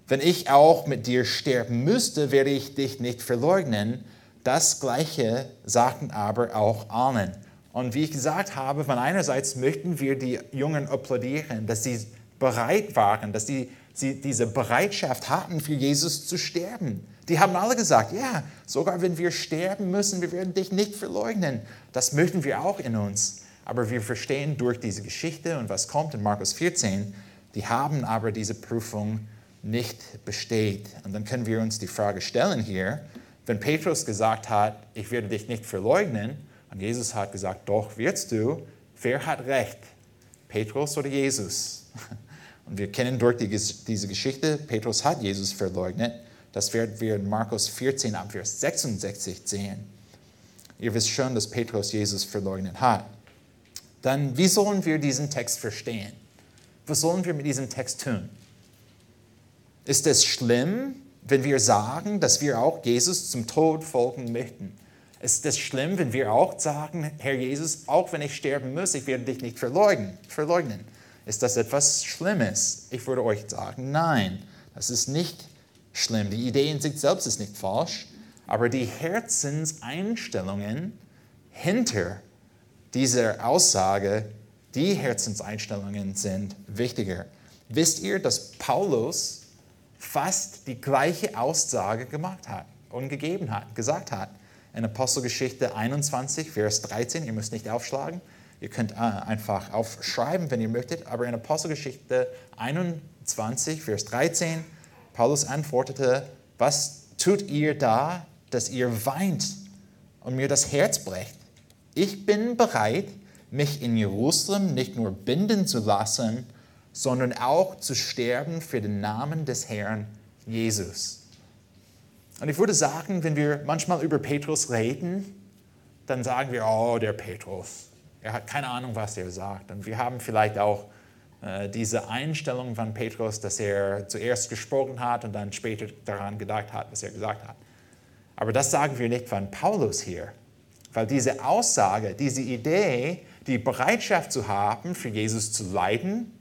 wenn ich auch mit dir sterben müsste, werde ich dich nicht verleugnen. Das Gleiche sagten aber auch allen. Und wie ich gesagt habe, von einerseits möchten wir die Jungen applaudieren, dass sie bereit waren, dass sie, sie diese Bereitschaft hatten, für Jesus zu sterben. Die haben alle gesagt, ja, sogar wenn wir sterben müssen, wir werden dich nicht verleugnen. Das möchten wir auch in uns. Aber wir verstehen durch diese Geschichte und was kommt in Markus 14, die haben aber diese Prüfung nicht besteht. Und dann können wir uns die Frage stellen hier, wenn Petrus gesagt hat, ich werde dich nicht verleugnen, und Jesus hat gesagt, doch wirst du, wer hat recht? Petrus oder Jesus? Und wir kennen durch die, diese Geschichte, Petrus hat Jesus verleugnet. Das werden wir in Markus 14 ab Vers 66 sehen. Ihr wisst schon, dass Petrus Jesus verleugnet hat. Dann, wie sollen wir diesen Text verstehen? Was sollen wir mit diesem Text tun? Ist es schlimm, wenn wir sagen, dass wir auch Jesus zum Tod folgen möchten? Ist es schlimm, wenn wir auch sagen, Herr Jesus, auch wenn ich sterben muss, ich werde dich nicht verleugnen? verleugnen? Ist das etwas Schlimmes? Ich würde euch sagen, nein, das ist nicht schlimm. Die Idee in sich selbst ist nicht falsch, aber die Herzenseinstellungen hinter dieser Aussage, die Herzenseinstellungen sind wichtiger. Wisst ihr, dass Paulus fast die gleiche Aussage gemacht hat und gegeben hat, gesagt hat? in Apostelgeschichte 21, Vers 13. Ihr müsst nicht aufschlagen. Ihr könnt äh, einfach aufschreiben, wenn ihr möchtet. Aber in Apostelgeschichte 21, Vers 13, Paulus antwortete, was tut ihr da, dass ihr weint und mir das Herz brecht? Ich bin bereit, mich in Jerusalem nicht nur binden zu lassen, sondern auch zu sterben für den Namen des Herrn Jesus. Und ich würde sagen, wenn wir manchmal über Petrus reden, dann sagen wir, oh, der Petrus, er hat keine Ahnung, was er sagt. Und wir haben vielleicht auch äh, diese Einstellung von Petrus, dass er zuerst gesprochen hat und dann später daran gedacht hat, was er gesagt hat. Aber das sagen wir nicht von Paulus hier, weil diese Aussage, diese Idee, die Bereitschaft zu haben, für Jesus zu leiden,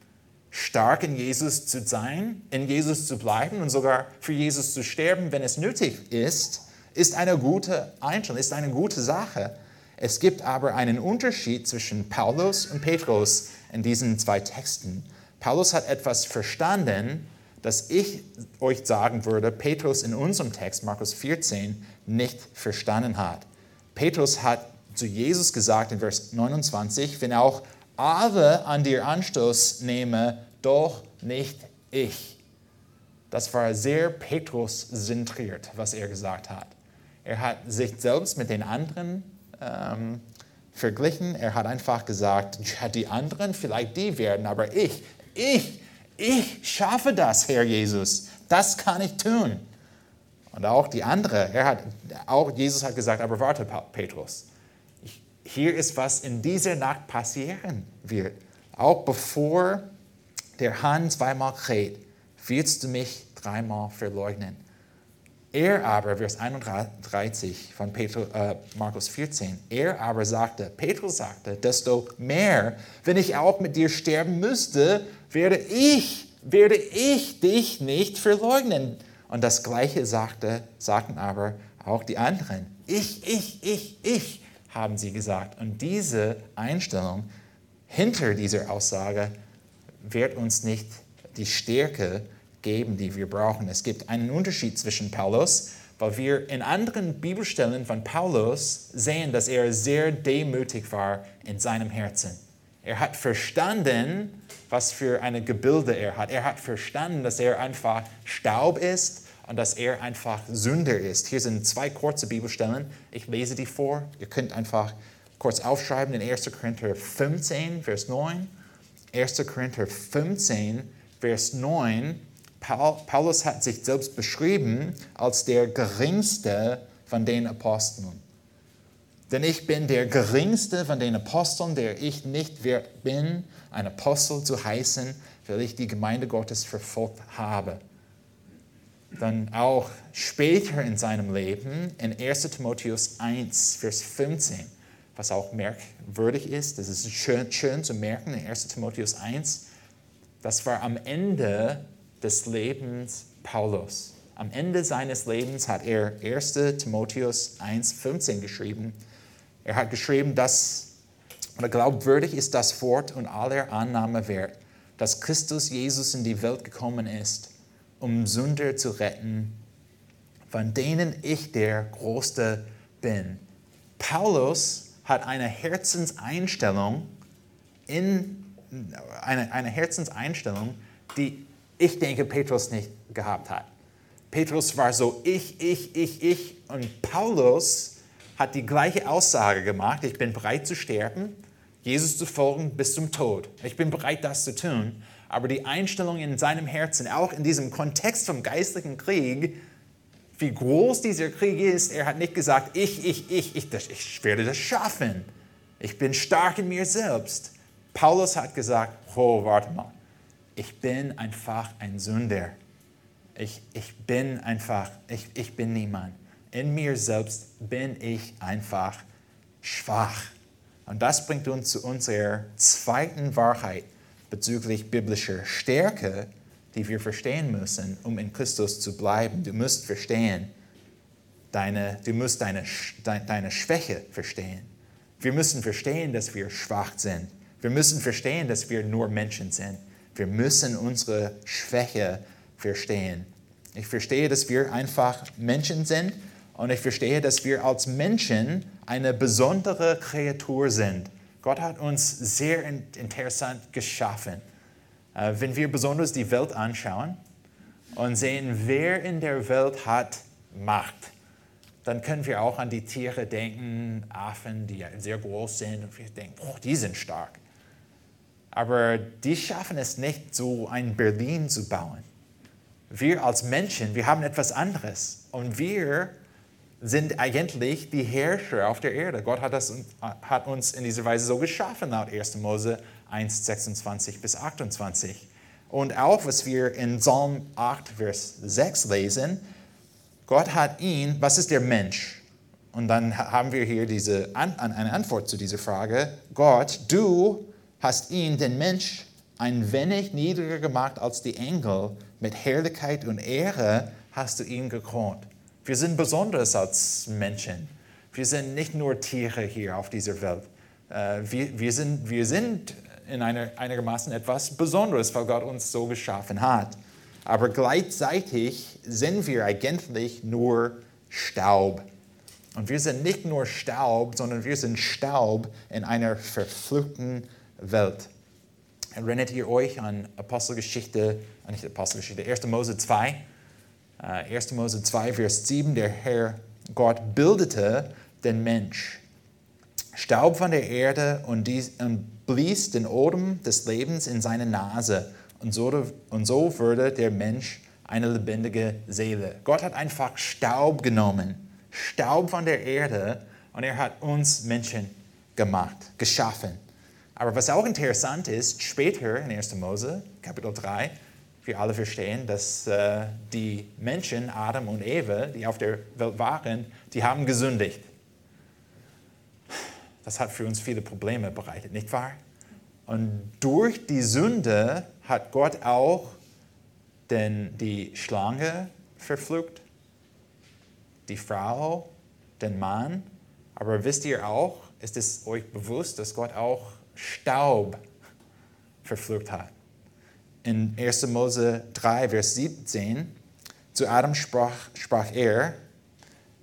stark in Jesus zu sein, in Jesus zu bleiben und sogar für Jesus zu sterben, wenn es nötig ist, ist eine gute Einstellung, ist eine gute Sache. Es gibt aber einen Unterschied zwischen Paulus und Petrus in diesen zwei Texten. Paulus hat etwas verstanden, das ich euch sagen würde, Petrus in unserem Text, Markus 14, nicht verstanden hat. Petrus hat zu Jesus gesagt in Vers 29, wenn auch alle an dir Anstoß nehme, doch nicht ich. Das war sehr Petrus-zentriert, was er gesagt hat. Er hat sich selbst mit den anderen ähm, verglichen. Er hat einfach gesagt, ja, die anderen, vielleicht die werden, aber ich, ich, ich schaffe das, Herr Jesus. Das kann ich tun. Und auch die andere, er hat, auch Jesus hat gesagt, aber warte, Petrus, hier ist, was in dieser Nacht passieren wird. Auch bevor der Hahn zweimal kräht, wirst du mich dreimal verleugnen. Er aber, Vers 31 von Petrus, äh, Markus 14, er aber sagte, Petrus sagte, desto mehr, wenn ich auch mit dir sterben müsste, werde ich, werde ich dich nicht verleugnen. Und das Gleiche sagte, sagten aber auch die anderen. Ich, ich, ich, ich haben sie gesagt. Und diese Einstellung hinter dieser Aussage wird uns nicht die Stärke geben, die wir brauchen. Es gibt einen Unterschied zwischen Paulus, weil wir in anderen Bibelstellen von Paulus sehen, dass er sehr demütig war in seinem Herzen. Er hat verstanden, was für eine Gebilde er hat. Er hat verstanden, dass er einfach Staub ist und dass er einfach Sünder ist. Hier sind zwei kurze Bibelstellen. Ich lese die vor. Ihr könnt einfach kurz aufschreiben in 1. Korinther 15, Vers 9. 1. Korinther 15, Vers 9. Paulus hat sich selbst beschrieben als der geringste von den Aposteln. Denn ich bin der geringste von den Aposteln, der ich nicht wert bin, ein Apostel zu heißen, weil ich die Gemeinde Gottes verfolgt habe. Dann auch später in seinem Leben, in 1 Timotheus 1, Vers 15, was auch merkwürdig ist, das ist schön, schön zu merken in 1 Timotheus 1, das war am Ende des Lebens Paulus. Am Ende seines Lebens hat er 1 Timotheus 1, 15 geschrieben. Er hat geschrieben, dass oder glaubwürdig ist das Wort und aller Annahme wert, dass Christus Jesus in die Welt gekommen ist, um Sünder zu retten, von denen ich der Größte bin. Paulus hat eine Herzenseinstellung, in, eine, eine Herzenseinstellung, die ich denke, Petrus nicht gehabt hat. Petrus war so ich, ich, ich, ich und Paulus hat die gleiche Aussage gemacht, ich bin bereit zu sterben, Jesus zu folgen bis zum Tod. Ich bin bereit, das zu tun. Aber die Einstellung in seinem Herzen, auch in diesem Kontext vom geistlichen Krieg, wie groß dieser Krieg ist, er hat nicht gesagt, ich, ich, ich, ich, ich werde das schaffen. Ich bin stark in mir selbst. Paulus hat gesagt, oh, warte mal, ich bin einfach ein Sünder. Ich, ich bin einfach, ich, ich bin niemand in mir selbst bin ich einfach schwach. Und das bringt uns zu unserer zweiten Wahrheit bezüglich biblischer Stärke, die wir verstehen müssen, um in Christus zu bleiben. Du musst verstehen, deine, du musst deine, deine Schwäche verstehen. Wir müssen verstehen, dass wir schwach sind. Wir müssen verstehen, dass wir nur Menschen sind. Wir müssen unsere Schwäche verstehen. Ich verstehe, dass wir einfach Menschen sind und ich verstehe, dass wir als Menschen eine besondere Kreatur sind. Gott hat uns sehr interessant geschaffen. Äh, wenn wir besonders die Welt anschauen und sehen, wer in der Welt hat Macht, dann können wir auch an die Tiere denken, Affen, die sehr groß sind, und wir denken, oh, die sind stark. Aber die schaffen es nicht, so ein Berlin zu bauen. Wir als Menschen, wir haben etwas anderes. Und wir sind eigentlich die Herrscher auf der Erde. Gott hat, das, hat uns in dieser Weise so geschaffen, laut 1. Mose 1, 26 bis 28. Und auch, was wir in Psalm 8, Vers 6 lesen, Gott hat ihn, was ist der Mensch? Und dann haben wir hier diese, eine Antwort zu dieser Frage. Gott, du hast ihn, den Mensch, ein wenig niedriger gemacht als die Engel. Mit Herrlichkeit und Ehre hast du ihn gekrönt. Wir sind besonders als Menschen. Wir sind nicht nur Tiere hier auf dieser Welt. Äh, wir, wir, sind, wir sind in einer, einigermaßen etwas Besonderes, weil Gott uns so geschaffen hat. Aber gleichzeitig sind wir eigentlich nur Staub. Und wir sind nicht nur Staub, sondern wir sind Staub in einer verfluchten Welt. Erinnert ihr euch an Apostelgeschichte, nicht Apostelgeschichte, 1. Mose 2? 1. Äh, Mose 2, Vers 7, der Herr Gott bildete den Mensch. Staub von der Erde und, dies, und blies den Odem des Lebens in seine Nase. Und so, und so wurde der Mensch eine lebendige Seele. Gott hat einfach Staub genommen, Staub von der Erde, und er hat uns Menschen gemacht, geschaffen. Aber was auch interessant ist, später in 1. Mose, Kapitel 3, wir alle verstehen, dass äh, die Menschen, Adam und Eva, die auf der Welt waren, die haben gesündigt. Das hat für uns viele Probleme bereitet, nicht wahr? Und durch die Sünde hat Gott auch den, die Schlange verflucht, die Frau, den Mann. Aber wisst ihr auch, ist es euch bewusst, dass Gott auch Staub verflucht hat? In 1. Mose 3, Vers 17, zu Adam sprach, sprach er,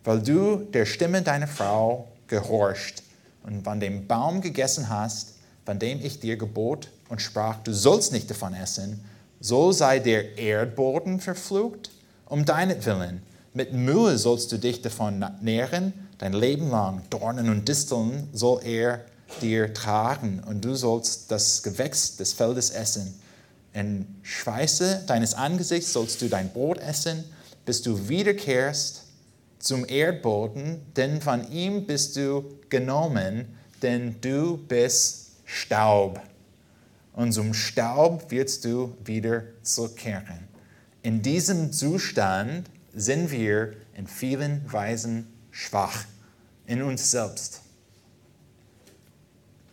weil du der Stimme deiner Frau gehorcht und von dem Baum gegessen hast, von dem ich dir gebot und sprach, du sollst nicht davon essen, so sei der Erdboden verflucht um deinetwillen. Mit Mühe sollst du dich davon nähren, dein Leben lang. Dornen und Disteln soll er dir tragen und du sollst das Gewächs des Feldes essen. In Schweiße deines Angesichts sollst du dein Brot essen, bis du wiederkehrst zum Erdboden, denn von ihm bist du genommen, denn du bist Staub. Und zum Staub wirst du wieder zurückkehren. In diesem Zustand sind wir in vielen Weisen schwach in uns selbst.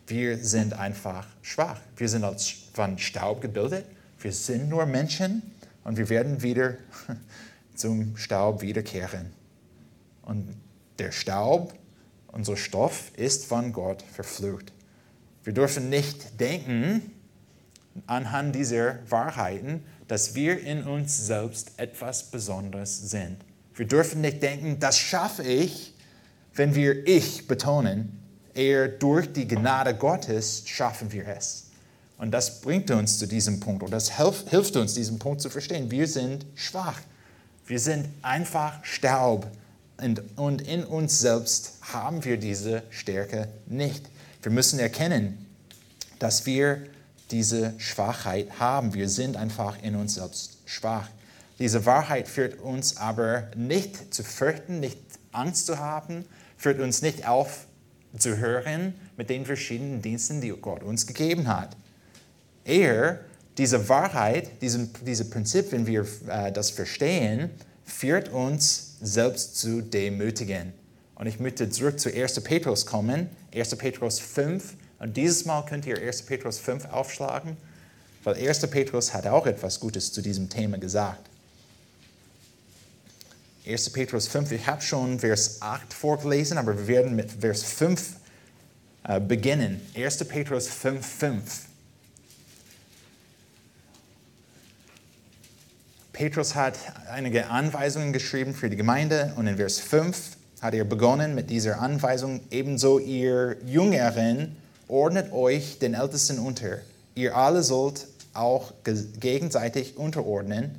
Wir sind einfach schwach. Wir sind als von Staub gebildet. Wir sind nur Menschen und wir werden wieder zum Staub wiederkehren. Und der Staub, unser Stoff, ist von Gott verflucht. Wir dürfen nicht denken, anhand dieser Wahrheiten, dass wir in uns selbst etwas Besonderes sind. Wir dürfen nicht denken, das schaffe ich, wenn wir ich betonen. Eher durch die Gnade Gottes schaffen wir es. Und das bringt uns zu diesem Punkt und das hilft uns, diesen Punkt zu verstehen. Wir sind schwach. Wir sind einfach Staub. Und in uns selbst haben wir diese Stärke nicht. Wir müssen erkennen, dass wir diese Schwachheit haben. Wir sind einfach in uns selbst schwach. Diese Wahrheit führt uns aber nicht zu fürchten, nicht Angst zu haben, führt uns nicht aufzuhören mit den verschiedenen Diensten, die Gott uns gegeben hat. Eher diese Wahrheit, diese, diese Prinzip, wenn wir äh, das verstehen, führt uns selbst zu demütigen. Und ich möchte zurück zu 1. Petrus kommen, 1. Petrus 5, und dieses Mal könnt ihr 1. Petrus 5 aufschlagen, weil 1. Petrus hat auch etwas Gutes zu diesem Thema gesagt. 1. Petrus 5, ich habe schon Vers 8 vorgelesen, aber wir werden mit Vers 5 äh, beginnen. 1. Petrus 5, 5. Petrus hat einige Anweisungen geschrieben für die Gemeinde und in Vers 5 hat er begonnen mit dieser Anweisung, ebenso ihr Jüngeren ordnet euch den Ältesten unter. Ihr alle sollt auch gegenseitig unterordnen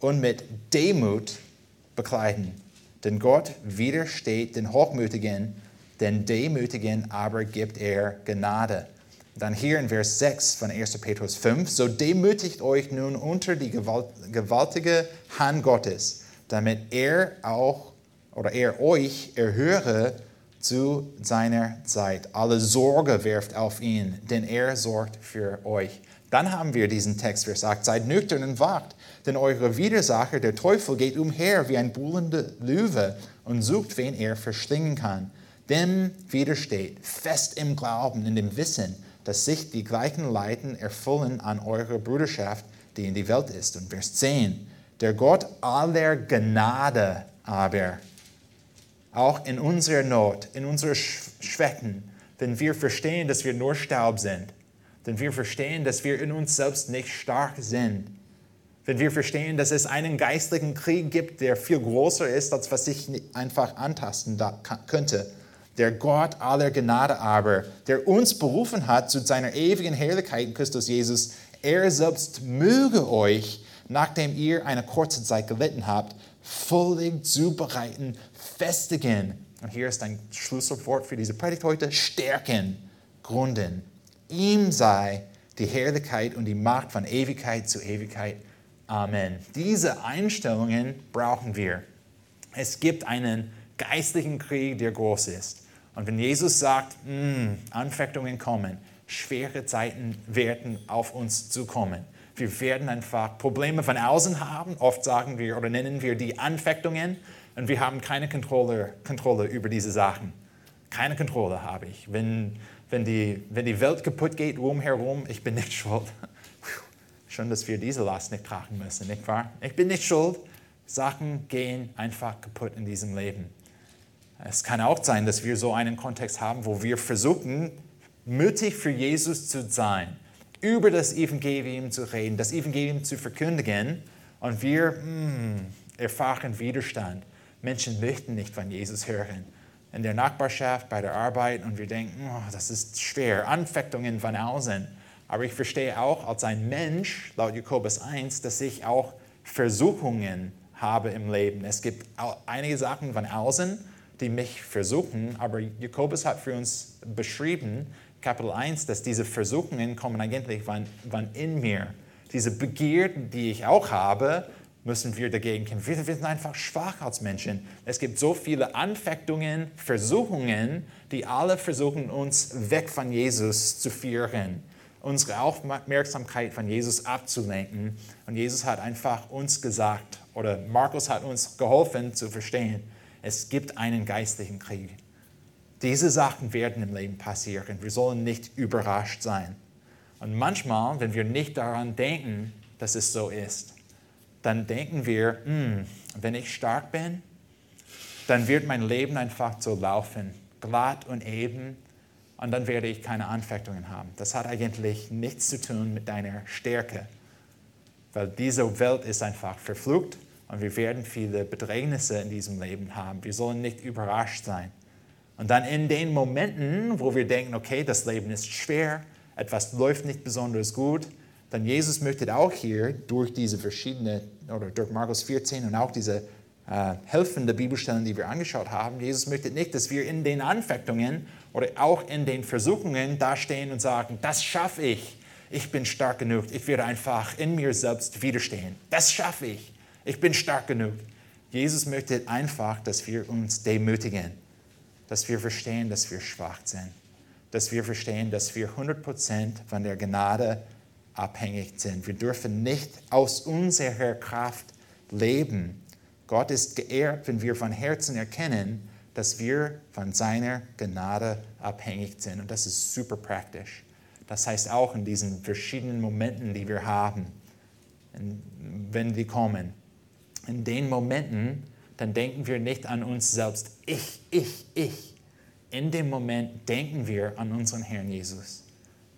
und mit Demut bekleiden. Denn Gott widersteht den Hochmütigen, den Demütigen aber gibt er Gnade. Dann hier in Vers 6 von 1. Petrus 5, so demütigt euch nun unter die gewaltige Hand Gottes, damit er auch oder er euch erhöre zu seiner Zeit. Alle Sorge werft auf ihn, denn er sorgt für euch. Dann haben wir diesen Text, Vers 8, seid nüchtern und wacht, denn eure Widersacher, der Teufel, geht umher wie ein buhlender Löwe und sucht, wen er verschlingen kann. Dem widersteht, fest im Glauben, in dem Wissen, dass sich die gleichen Leiden erfüllen an eurer Bruderschaft, die in die Welt ist. Und Vers 10, der Gott aller Gnade aber, auch in unserer Not, in unseren Schwächen, wenn wir verstehen, dass wir nur Staub sind, wenn wir verstehen, dass wir in uns selbst nicht stark sind, wenn wir verstehen, dass es einen geistlichen Krieg gibt, der viel größer ist, als was ich einfach antasten könnte. Der Gott aller Gnade aber, der uns berufen hat zu seiner ewigen Herrlichkeit in Christus Jesus, er selbst möge euch, nachdem ihr eine kurze Zeit gelitten habt, völlig zubereiten, festigen. Und hier ist ein Schlüsselwort für diese Predigt heute: stärken, gründen. Ihm sei die Herrlichkeit und die Macht von Ewigkeit zu Ewigkeit. Amen. Diese Einstellungen brauchen wir. Es gibt einen geistlichen Krieg, der groß ist. Und wenn Jesus sagt, mm, Anfechtungen kommen, schwere Zeiten werden auf uns zukommen. Wir werden einfach Probleme von außen haben. Oft sagen wir oder nennen wir die Anfechtungen und wir haben keine Kontrolle, Kontrolle über diese Sachen. Keine Kontrolle habe ich. Wenn, wenn, die, wenn die Welt kaputt geht, rumherum, ich bin nicht schuld. Schön, dass wir diese Last nicht tragen müssen, nicht wahr? Ich bin nicht schuld. Sachen gehen einfach kaputt in diesem Leben. Es kann auch sein, dass wir so einen Kontext haben, wo wir versuchen, mutig für Jesus zu sein, über das Evangelium zu reden, das Evangelium zu verkündigen und wir mm, erfahren Widerstand. Menschen möchten nicht von Jesus hören. In der Nachbarschaft, bei der Arbeit und wir denken, oh, das ist schwer, Anfechtungen von außen. Aber ich verstehe auch als ein Mensch, laut Jakobus 1, dass ich auch Versuchungen habe im Leben. Es gibt einige Sachen von außen, die mich versuchen, aber Jakobus hat für uns beschrieben, Kapitel 1, dass diese Versuchungen kommen eigentlich von, von in mir. Diese Begierden, die ich auch habe, müssen wir dagegen kämpfen. Wir, wir sind einfach schwach als Menschen. Es gibt so viele Anfechtungen, Versuchungen, die alle versuchen, uns weg von Jesus zu führen unsere Aufmerksamkeit von Jesus abzulenken. Und Jesus hat einfach uns gesagt, oder Markus hat uns geholfen zu verstehen, es gibt einen geistlichen Krieg. Diese Sachen werden im Leben passieren. Wir sollen nicht überrascht sein. Und manchmal, wenn wir nicht daran denken, dass es so ist, dann denken wir, hm, wenn ich stark bin, dann wird mein Leben einfach so laufen, glatt und eben und dann werde ich keine Anfechtungen haben. Das hat eigentlich nichts zu tun mit deiner Stärke, weil diese Welt ist einfach verflucht und wir werden viele Bedrängnisse in diesem Leben haben. Wir sollen nicht überrascht sein. Und dann in den Momenten, wo wir denken, okay, das Leben ist schwer, etwas läuft nicht besonders gut, dann Jesus möchte auch hier durch diese verschiedenen, oder durch Markus 14 und auch diese äh, helfende Bibelstellen, die wir angeschaut haben, Jesus möchte nicht, dass wir in den Anfechtungen oder auch in den Versuchungen dastehen und sagen, das schaffe ich. Ich bin stark genug. Ich werde einfach in mir selbst widerstehen. Das schaffe ich. Ich bin stark genug. Jesus möchte einfach, dass wir uns demütigen, dass wir verstehen, dass wir schwach sind, dass wir verstehen, dass wir 100% von der Gnade abhängig sind. Wir dürfen nicht aus unserer Kraft leben. Gott ist geehrt, wenn wir von Herzen erkennen, dass wir von seiner Gnade abhängig sind. Und das ist super praktisch. Das heißt auch in diesen verschiedenen Momenten, die wir haben, wenn die kommen, in den Momenten, dann denken wir nicht an uns selbst. Ich, ich, ich. In dem Moment denken wir an unseren Herrn Jesus.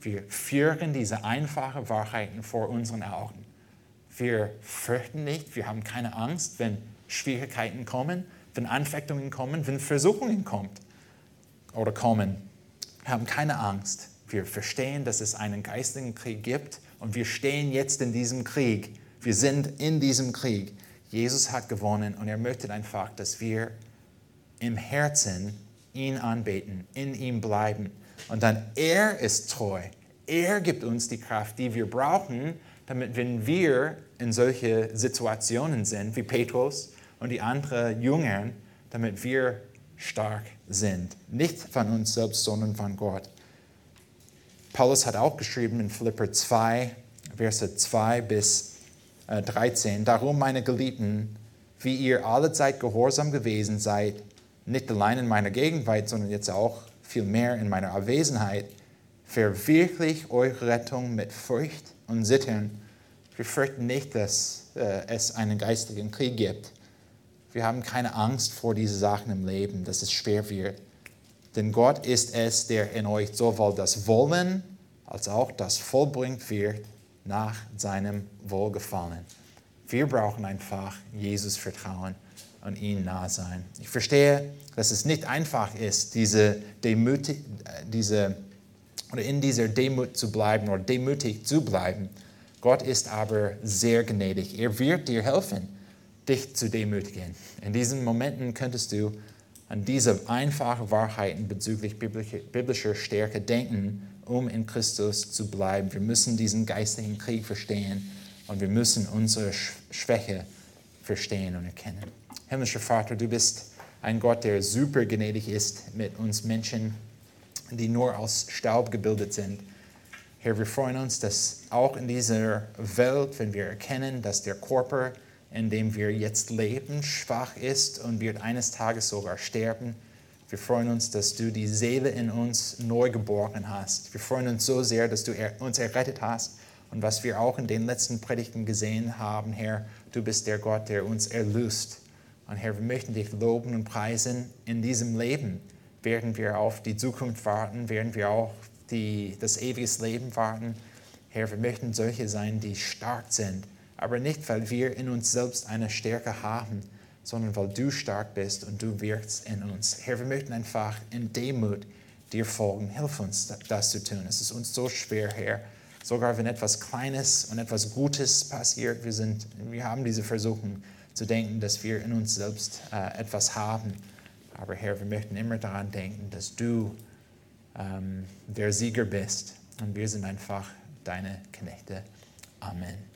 Wir führen diese einfachen Wahrheiten vor unseren Augen. Wir fürchten nicht, wir haben keine Angst, wenn Schwierigkeiten kommen, wenn Anfechtungen kommen, wenn Versuchungen kommt oder kommen. Wir haben keine Angst. Wir verstehen, dass es einen geistigen Krieg gibt und wir stehen jetzt in diesem Krieg. Wir sind in diesem Krieg. Jesus hat gewonnen und er möchte einfach, dass wir im Herzen ihn anbeten, in ihm bleiben. Und dann er ist treu. Er gibt uns die Kraft, die wir brauchen, damit wenn wir in solche Situationen sind wie Petrus und die anderen Jüngern, damit wir stark sind. Nicht von uns selbst, sondern von Gott. Paulus hat auch geschrieben in Philipper 2, Verse 2 bis 13, äh, Darum, meine Geliebten, wie ihr alle Zeit gehorsam gewesen seid, nicht allein in meiner Gegenwart, sondern jetzt auch viel mehr in meiner Abwesenheit, verwirklicht eure Rettung mit Furcht und Zittern. Wir fürchten nicht, dass äh, es einen geistigen Krieg gibt. Wir haben keine Angst vor diesen Sachen im Leben, dass es schwer wird. Denn Gott ist es, der in euch sowohl das Wollen als auch das vollbringt wird nach seinem Wohlgefallen. Wir brauchen einfach Jesus vertrauen und ihm nah sein. Ich verstehe, dass es nicht einfach ist, diese Demütig, diese, oder in dieser Demut zu bleiben oder demütig zu bleiben. Gott ist aber sehr gnädig. Er wird dir helfen dich zu demütigen. In diesen Momenten könntest du an diese einfachen Wahrheiten bezüglich biblischer Stärke denken, um in Christus zu bleiben. Wir müssen diesen geistlichen Krieg verstehen und wir müssen unsere Schwäche verstehen und erkennen. Himmlischer Vater, du bist ein Gott, der super gnädig ist mit uns Menschen, die nur aus Staub gebildet sind. Herr, wir freuen uns, dass auch in dieser Welt, wenn wir erkennen, dass der Körper in dem wir jetzt leben, schwach ist und wird eines Tages sogar sterben. Wir freuen uns, dass du die Seele in uns neu geboren hast. Wir freuen uns so sehr, dass du uns errettet hast. Und was wir auch in den letzten Predigten gesehen haben, Herr, du bist der Gott, der uns erlöst. Und Herr, wir möchten dich loben und preisen in diesem Leben. Werden wir auf die Zukunft warten, werden wir auch die, das ewige Leben warten. Herr, wir möchten solche sein, die stark sind, aber nicht, weil wir in uns selbst eine Stärke haben, sondern weil du stark bist und du wirkst in uns. Herr, wir möchten einfach in Demut dir folgen. Hilf uns, das zu tun. Es ist uns so schwer, Herr. Sogar wenn etwas Kleines und etwas Gutes passiert, wir, sind, wir haben diese Versuchung zu denken, dass wir in uns selbst äh, etwas haben. Aber Herr, wir möchten immer daran denken, dass du ähm, der Sieger bist und wir sind einfach deine Knechte. Amen.